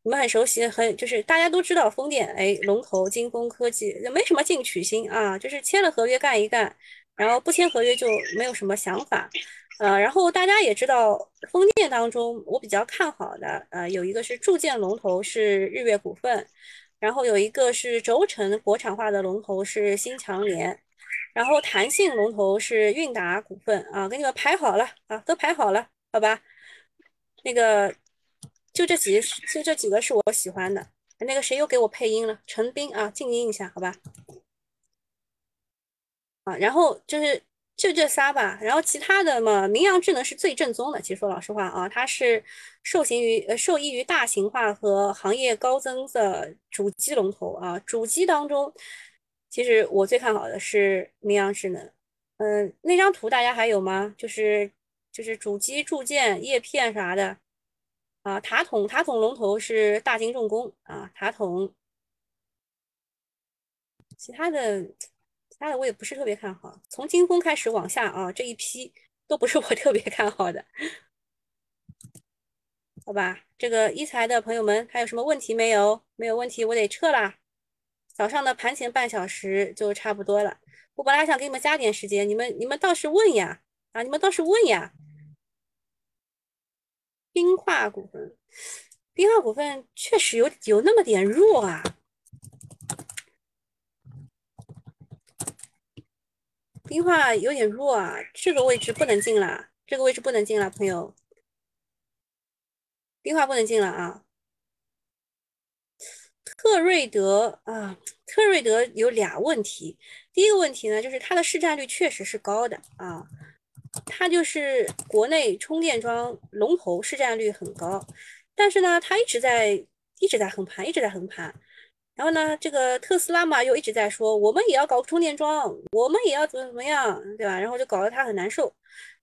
你们很熟悉，很就是大家都知道风电，哎，龙头金风科技没什么进取心啊，就是签了合约干一干，然后不签合约就没有什么想法，呃，然后大家也知道风电当中我比较看好的，呃，有一个是铸件龙头是日月股份。然后有一个是轴承国产化的龙头是新强联，然后弹性龙头是韵达股份啊，给你们排好了啊，都排好了，好吧？那个就这几就这几个是我喜欢的。那个谁又给我配音了？陈斌啊，静音一下，好吧？啊，然后就是。就这仨吧，然后其他的嘛，明阳智能是最正宗的。其实说老实话啊，它是受行于呃受益于大型化和行业高增的主机龙头啊。主机当中，其实我最看好的是明阳智能。嗯，那张图大家还有吗？就是就是主机铸件叶片啥的啊。塔筒塔筒龙头是大金重工啊，塔筒。其他的其。他的我也不是特别看好，从金风开始往下啊，这一批都不是我特别看好的，好吧？这个一财的朋友们还有什么问题没有？没有问题，我得撤啦。早上的盘前半小时就差不多了，我本来想给你们加点时间，你们你们倒是问呀，啊，你们倒是问呀。冰化股份，冰化股份确实有有那么点弱啊。冰化有点弱啊，这个位置不能进了，这个位置不能进了，朋友。冰化不能进了啊。特瑞德啊，特瑞德有俩问题。第一个问题呢，就是它的市占率确实是高的啊，它就是国内充电桩龙头，市占率很高，但是呢，它一直在一直在横盘，一直在横盘。然后呢，这个特斯拉嘛，又一直在说我们也要搞充电桩，我们也要怎么怎么样，对吧？然后就搞得他很难受。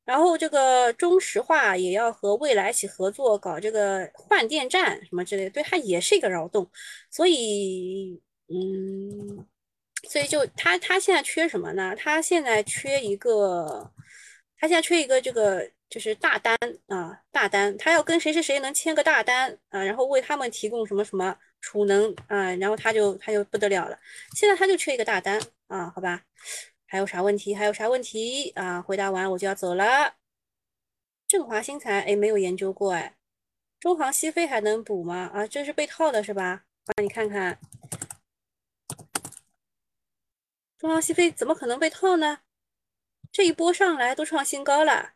然后这个中石化也要和蔚来一起合作搞这个换电站什么之类的，对他也是一个扰动。所以，嗯，所以就他他现在缺什么呢？他现在缺一个，他现在缺一个这个就是大单啊，大单，他要跟谁谁谁能签个大单啊，然后为他们提供什么什么。储能啊，然后他就他就不得了了。现在他就缺一个大单啊，好吧？还有啥问题？还有啥问题啊？回答完我就要走了。振华新材哎，没有研究过哎。中航西飞还能补吗？啊，这是被套的是吧？帮你看看。中航西飞怎么可能被套呢？这一波上来都创新高了，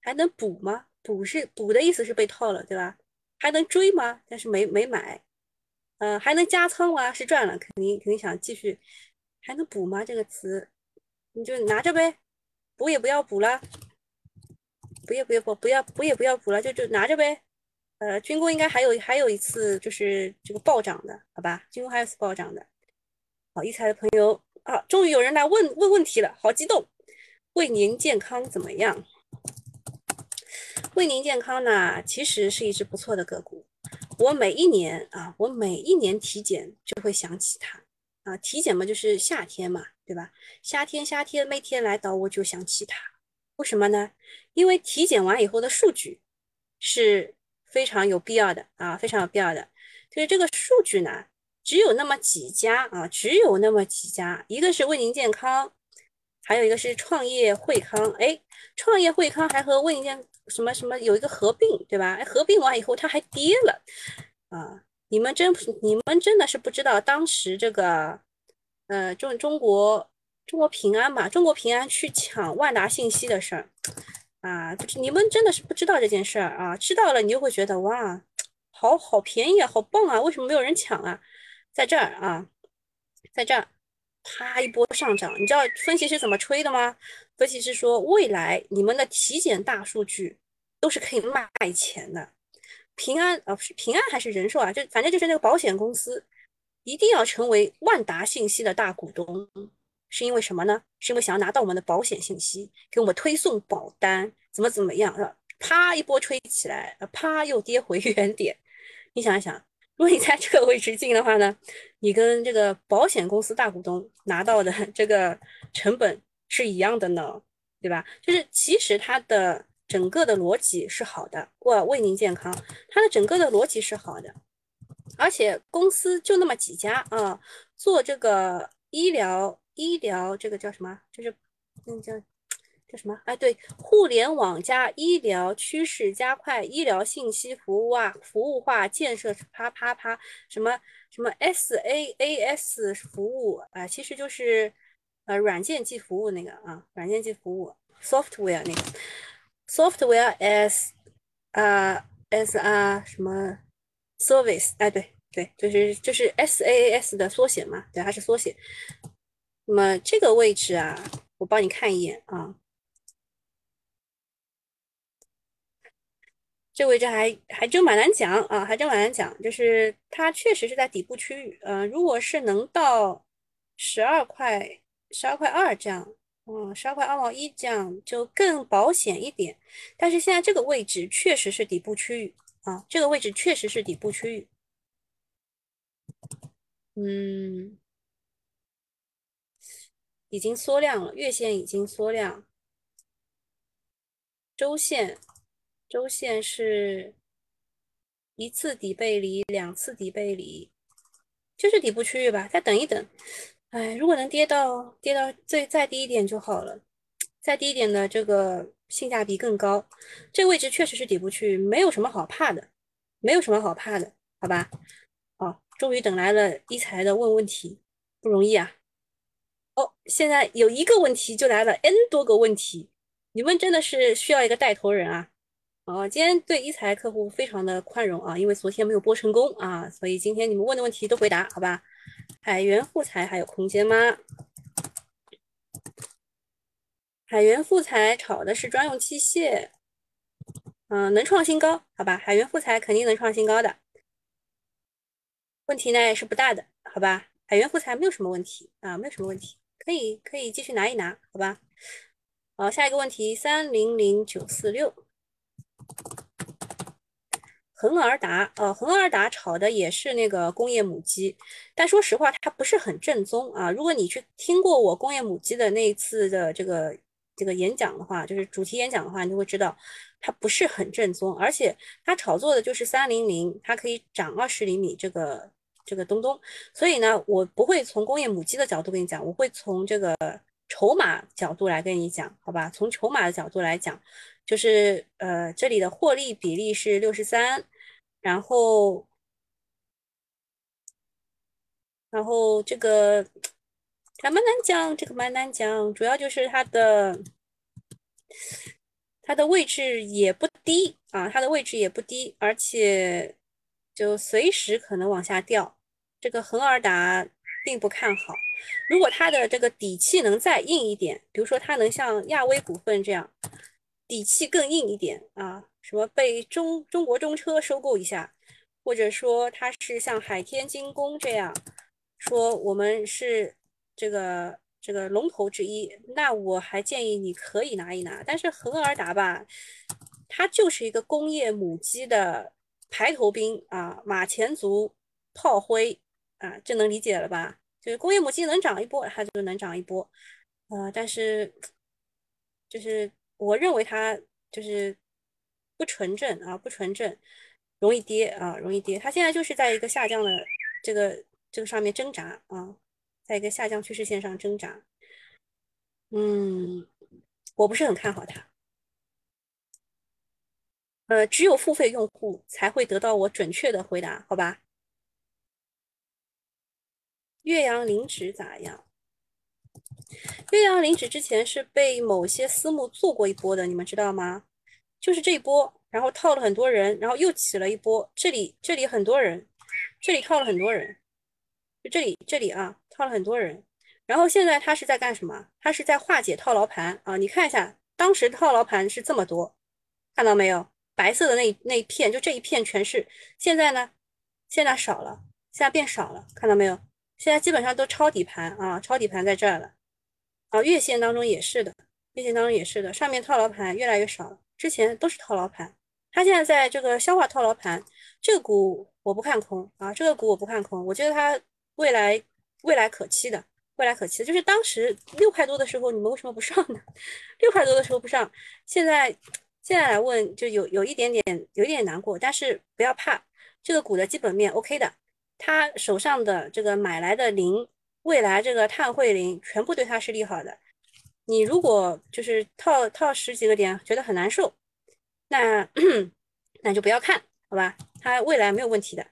还能补吗？补是补的意思是被套了，对吧？还能追吗？但是没没买，呃，还能加仓吗？是赚了，肯定肯定想继续，还能补吗？这个词你就拿着呗，补也不要补了，补也不要补，不要补也不要补了，就就拿着呗。呃，军工应该还有还有一次就是这个暴涨的，好吧？军工还有一次暴涨的。好，一财的朋友啊，终于有人来问问问题了，好激动。为您健康怎么样？为您健康呢，其实是一只不错的个股。我每一年啊，我每一年体检就会想起它啊。体检嘛，就是夏天嘛，对吧？夏天夏天，每天来到我就想起它。为什么呢？因为体检完以后的数据是非常有必要的啊，非常有必要的。就是这个数据呢，只有那么几家啊，只有那么几家，一个是为您健康，还有一个是创业惠康。哎，创业惠康还和为您健。什么什么有一个合并，对吧？哎合并完以后它还跌了啊！你们真你们真的是不知道当时这个呃中中国中国平安吧？中国平安去抢万达信息的事儿啊！你们真的是不知道这件事儿啊！知道了你就会觉得哇，好好便宜啊，好棒啊！为什么没有人抢啊？在这儿啊，在这儿，啪一波上涨，你知道分析师怎么吹的吗？分析师说，未来你们的体检大数据都是可以卖钱的。平安啊，不是平安还是人寿啊？就反正就是那个保险公司一定要成为万达信息的大股东，是因为什么呢？是因为想要拿到我们的保险信息，给我们推送保单，怎么怎么样？啪一波吹起来，啪又跌回原点。你想一想，如果你在这个位置进的话呢，你跟这个保险公司大股东拿到的这个成本。是一样的呢，对吧？就是其实它的整个的逻辑是好的，我为您健康，它的整个的逻辑是好的，而且公司就那么几家啊，做这个医疗医疗这个叫什么？就是那叫什么？哎，对，互联网加医疗趋势加快医疗信息服务啊，服务化建设，啪啪啪，什么什么 SaaS 服务啊，其实就是。呃，软件即服务那个啊，软件即服务，software 那个，software as 啊 as 啊什么 service，哎，对对，就是就是 SaaS 的缩写嘛，对，它是缩写。那么这个位置啊，我帮你看一眼啊，这位置还还真蛮难讲啊，还真蛮难讲，就是它确实是在底部区域，嗯，如果是能到十二块。十二块二这样，嗯，十二块二毛一这样就更保险一点。但是现在这个位置确实是底部区域啊，这个位置确实是底部区域。嗯，已经缩量了，月线已经缩量，周线，周线是一次底背离，两次底背离，就是底部区域吧，再等一等。哎，如果能跌到跌到最再低一点就好了，再低一点的这个性价比更高。这个位置确实是底部区域，没有什么好怕的，没有什么好怕的，好吧？哦，终于等来了一财的问问题，不容易啊。哦，现在有一个问题就来了 N 多个问题，你们真的是需要一个带头人啊。哦，今天对一财客户非常的宽容啊，因为昨天没有播成功啊，所以今天你们问的问题都回答，好吧？海源护材还有空间吗？海源复材炒的是专用器械，嗯，能创新高，好吧？海源复材肯定能创新高的，问题呢也是不大的，好吧？海源复材没有什么问题啊，没有什么问题，可以可以继续拿一拿，好吧？好，下一个问题，三零零九四六。恒尔达，呃，恒尔达炒的也是那个工业母机，但说实话，它不是很正宗啊。如果你去听过我工业母机的那一次的这个这个演讲的话，就是主题演讲的话，你就会知道它不是很正宗，而且它炒作的就是三零零，它可以涨二十厘米这个这个东东。所以呢，我不会从工业母机的角度跟你讲，我会从这个筹码角度来跟你讲，好吧？从筹码的角度来讲，就是呃，这里的获利比例是六十三。然后，然后这个还蛮难讲，这个蛮难讲，主要就是它的它的位置也不低啊，它的位置也不低，而且就随时可能往下掉。这个恒尔达并不看好，如果它的这个底气能再硬一点，比如说它能像亚威股份这样底气更硬一点啊。什么被中中国中车收购一下，或者说它是像海天精工这样说我们是这个这个龙头之一，那我还建议你可以拿一拿。但是恒尔达吧，它就是一个工业母机的排头兵啊，马前卒、炮灰啊，这能理解了吧？就是工业母机能涨一波，它就能涨一波。呃，但是 就是我认为它就是。不纯正啊，不纯正，容易跌啊，容易跌。它现在就是在一个下降的这个这个上面挣扎啊，在一个下降趋势线上挣扎。嗯，我不是很看好它。呃，只有付费用户才会得到我准确的回答，好吧？岳阳零脂咋样？岳阳零脂之前是被某些私募做过一波的，你们知道吗？就是这一波，然后套了很多人，然后又起了一波。这里这里很多人，这里套了很多人，就这里这里啊，套了很多人。然后现在他是在干什么？他是在化解套牢盘啊！你看一下，当时套牢盘是这么多，看到没有？白色的那那一片，就这一片全是。现在呢？现在少了，现在变少了，看到没有？现在基本上都抄底盘啊，抄底盘在这儿了。啊，月线当中也是的，月线当中也是的，上面套牢盘越来越少了。之前都是套牢盘，它现在在这个消化套牢盘，这个股我不看空啊，这个股我不看空，我觉得它未来未来可期的，未来可期的，就是当时六块多的时候你们为什么不上呢？六块多的时候不上，现在现在来问就有有一点点有一点难过，但是不要怕，这个股的基本面 OK 的，他手上的这个买来的零，未来这个碳汇磷全部对它是利好的。你如果就是套套十几个点，觉得很难受，那 那就不要看，好吧？它未来没有问题的。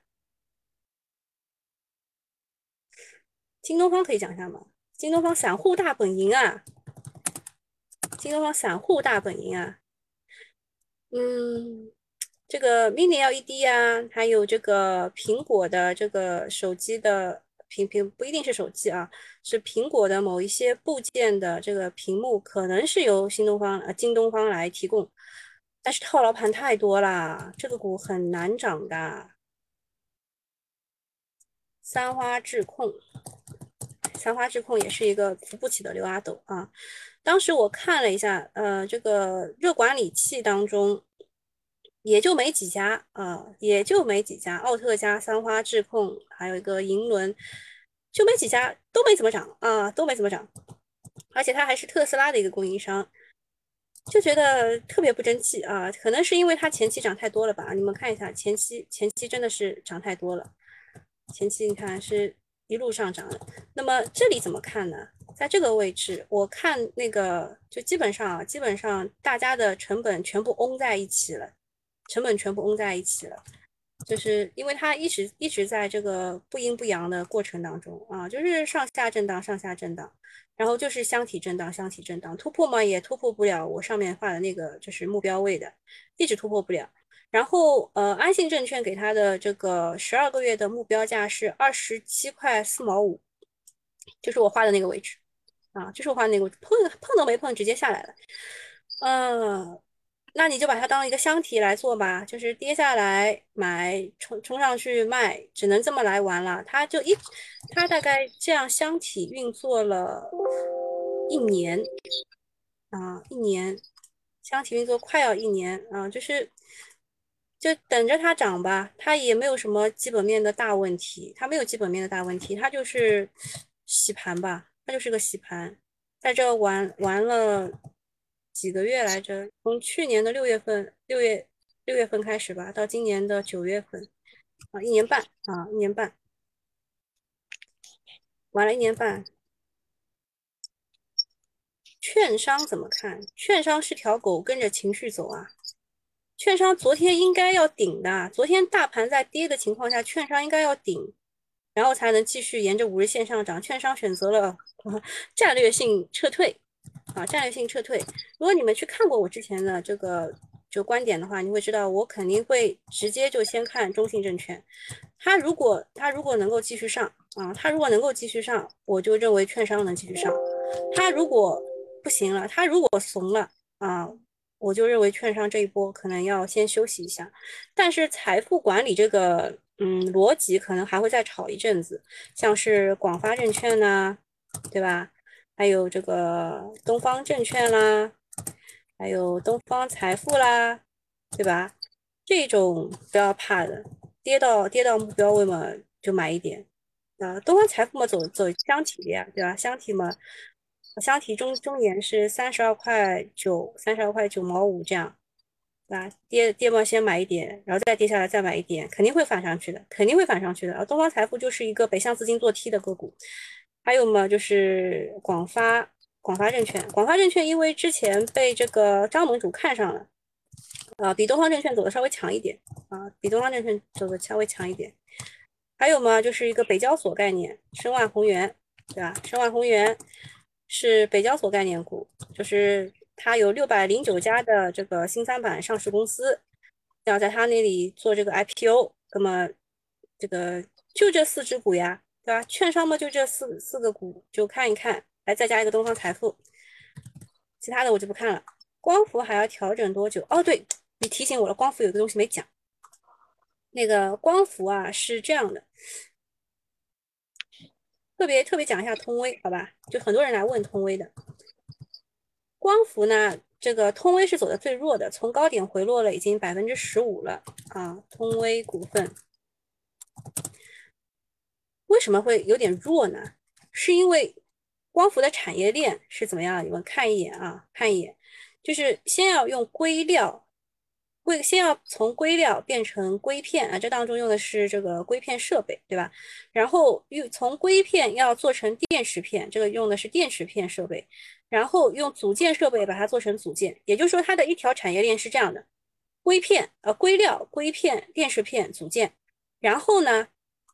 京东方可以讲一下吗？京东方散户大本营啊，京东方散户大本营啊。嗯，这个 Mini LED 啊，还有这个苹果的这个手机的。屏屏不一定是手机啊，是苹果的某一些部件的这个屏幕，可能是由新东方呃京东方来提供，但是套牢盘太多啦，这个股很难涨的。三花智控，三花智控也是一个扶不起的刘阿斗啊。当时我看了一下，呃，这个热管理器当中。也就没几家啊，也就没几家，奥特加、三花智控，还有一个银轮，就没几家，都没怎么涨啊，都没怎么涨。而且它还是特斯拉的一个供应商，就觉得特别不争气啊。可能是因为它前期涨太多了吧？你们看一下前期，前期真的是涨太多了。前期你看是一路上涨的。那么这里怎么看呢？在这个位置，我看那个就基本上啊，基本上大家的成本全部翁在一起了。成本全部翁在一起了，就是因为它一直一直在这个不阴不阳的过程当中啊，就是上下震荡，上下震荡，然后就是箱体震荡，箱体震荡，突破嘛也突破不了我上面画的那个就是目标位的，一直突破不了。然后呃，安信证券给它的这个十二个月的目标价是二十七块四毛五，就是我画的那个位置，啊，就是我画那个碰碰都没碰，直接下来了。嗯，那你就把它当一个箱体来做吧，就是跌下来买，冲冲上去卖，只能这么来玩了。它就一，它大概这样箱体运作了一年啊，一年，箱体运作快要一年啊，就是就等着它涨吧。它也没有什么基本面的大问题，它没有基本面的大问题，它就是洗盘吧，它就是个洗盘，在这玩玩了。几个月来着？从去年的六月份，六月六月份开始吧，到今年的九月份，啊，一年半啊，一年半，玩了一年半。券商怎么看？券商是条狗跟着情绪走啊。券商昨天应该要顶的，昨天大盘在跌的情况下，券商应该要顶，然后才能继续沿着五日线上涨。券商选择了 战略性撤退。啊，战略性撤退。如果你们去看过我之前的这个就观点的话，你会知道我肯定会直接就先看中信证券。它如果它如果能够继续上啊，它如果能够继续上，我就认为券商能继续上。它如果不行了，它如果怂了啊，我就认为券商这一波可能要先休息一下。但是财富管理这个嗯逻辑可能还会再炒一阵子，像是广发证券呐，对吧？还有这个东方证券啦，还有东方财富啦，对吧？这种不要怕的，跌到跌到目标位嘛，就买一点。啊，东方财富嘛，走走箱体的呀，对吧？箱体嘛，箱体中中沿是三十二块九，三十二块九毛五这样，对吧？跌跌嘛，先买一点，然后再跌下来再买一点，肯定会反上去的，肯定会反上去的。啊，东方财富就是一个北向资金做 T 的个股。还有嘛，就是广发，广发证券，广发证券因为之前被这个张盟主看上了，啊，比东方证券走的稍微强一点，啊，比东方证券走的稍微强一点。还有嘛，就是一个北交所概念，申万宏源，对吧？申万宏源是北交所概念股，就是它有六百零九家的这个新三板上市公司，要在它那里做这个 IPO，那么这个就这四只股呀。对吧？券商嘛，就这四四个股，就看一看，来再加一个东方财富，其他的我就不看了。光伏还要调整多久？哦，对你提醒我了，光伏有个东西没讲。那个光伏啊，是这样的，特别特别讲一下通威，好吧？就很多人来问通威的。光伏呢，这个通威是走的最弱的，从高点回落了已经百分之十五了啊，通威股份。为什么会有点弱呢？是因为光伏的产业链是怎么样？你们看一眼啊，看一眼，就是先要用硅料，硅先要从硅料变成硅片啊，这当中用的是这个硅片设备，对吧？然后用从硅片要做成电池片，这个用的是电池片设备，然后用组件设备把它做成组件，也就是说它的一条产业链是这样的：硅片呃硅料、硅片、电池片、组件，然后呢？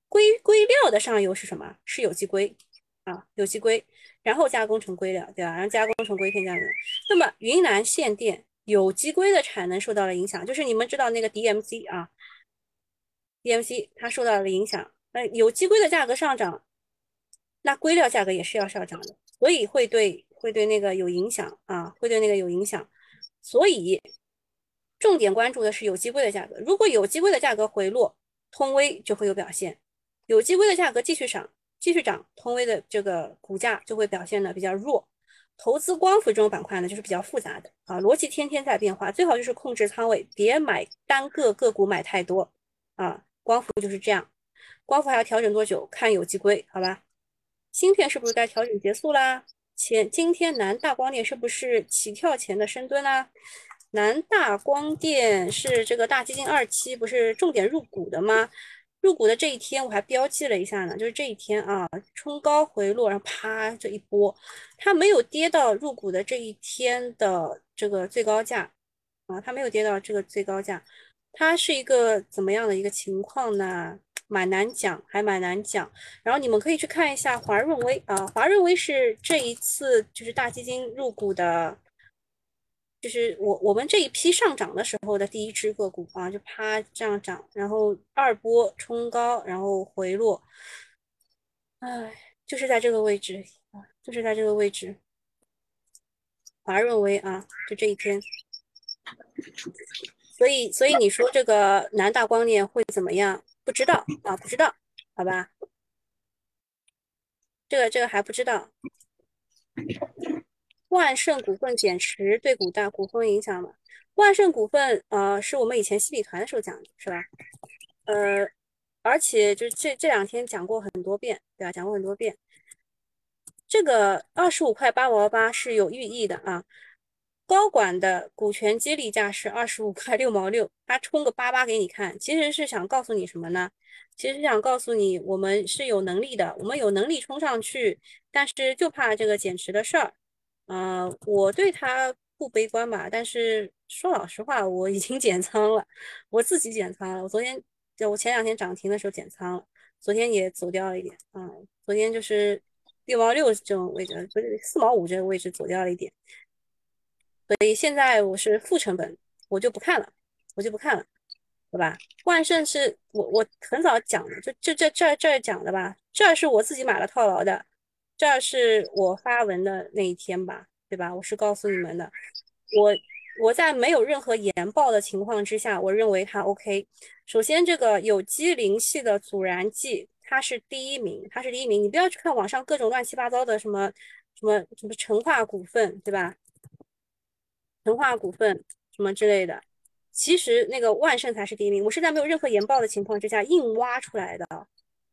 硅硅料的上游是什么？是有机硅啊，有机硅，然后加工成硅料，对吧？然后加工成硅片这样。那么云南限电，有机硅的产能受到了影响，就是你们知道那个 DMC 啊，DMC 它受到了影响。那有机硅的价格上涨，那硅料价格也是要上涨的，所以会对会对那个有影响啊，会对那个有影响。所以重点关注的是有机硅的价格，如果有机硅的价格回落，通威就会有表现。有机硅的价格继续涨，继续涨，通威的这个股价就会表现的比较弱。投资光伏这种板块呢，就是比较复杂的啊，逻辑天天在变化，最好就是控制仓位，别买单个个股买太多啊。光伏就是这样，光伏还要调整多久？看有机硅，好吧？芯片是不是该调整结束啦？前今天南大光电是不是起跳前的深蹲啦？南大光电是这个大基金二期不是重点入股的吗？入股的这一天我还标记了一下呢，就是这一天啊，冲高回落，然后啪这一波，它没有跌到入股的这一天的这个最高价啊，它没有跌到这个最高价，它是一个怎么样的一个情况呢？蛮难讲，还蛮难讲。然后你们可以去看一下华润微啊，华润微是这一次就是大基金入股的。就是我我们这一批上涨的时候的第一只个股啊，就啪这样涨，然后二波冲高，然后回落，哎，就是在这个位置啊，就是在这个位置，华润微啊，就这一天。所以，所以你说这个南大光电会怎么样？不知道啊，不知道，好吧？这个，这个还不知道。万盛股份减持对股大股东影响吗？万盛股份，呃，是我们以前西里团的时候讲的，是吧？呃，而且就这这两天讲过很多遍，对吧？讲过很多遍。这个二十五块八毛八是有寓意的啊。高管的股权激励价是二十五块六毛六，他冲个八八给你看，其实是想告诉你什么呢？其实想告诉你，我们是有能力的，我们有能力冲上去，但是就怕这个减持的事儿。嗯，我对他不悲观吧，但是说老实话，我已经 减仓了，我自己减仓了。我昨天就我前两天涨停的时候减仓了，昨天也走掉了一点啊，昨天就是六毛六这种位置，不是四毛五这个位置走掉了一点。所以现在我是负成本，我就不看了，我就不看了，对吧？万盛是我我很早讲的，就这这这这讲的吧，这是我自己买了套牢的，这是我发文的那一天吧，对吧？我是告诉你们的，我我在没有任何研报的情况之下，我认为它 OK。首先，这个有机磷系的阻燃剂，它是第一名，它是第一名。你不要去看网上各种乱七八糟的什么什么什么成化股份，对吧？成化股份什么之类的，其实那个万盛才是第一名。我是在没有任何研报的情况之下硬挖出来的，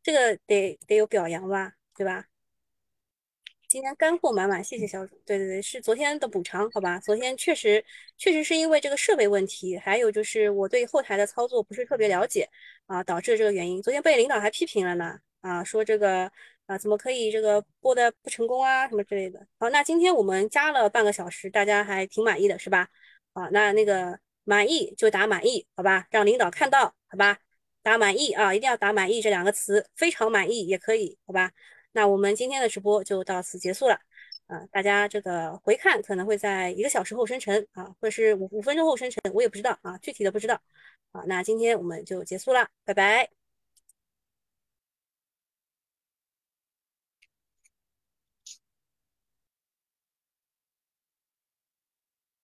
这个得得有表扬吧，对吧？今天干货满满，谢谢小主。对对对，是昨天的补偿，好吧？昨天确实确实是因为这个设备问题，还有就是我对后台的操作不是特别了解啊，导致这个原因。昨天被领导还批评了呢，啊，说这个。啊，怎么可以这个播的不成功啊，什么之类的。好，那今天我们加了半个小时，大家还挺满意的，是吧？啊，那那个满意就打满意，好吧？让领导看到，好吧？打满意啊，一定要打满意这两个词，非常满意也可以，好吧？那我们今天的直播就到此结束了。啊，大家这个回看可能会在一个小时后生成啊，或者是五五分钟后生成，我也不知道啊，具体的不知道。啊，那今天我们就结束了，拜拜。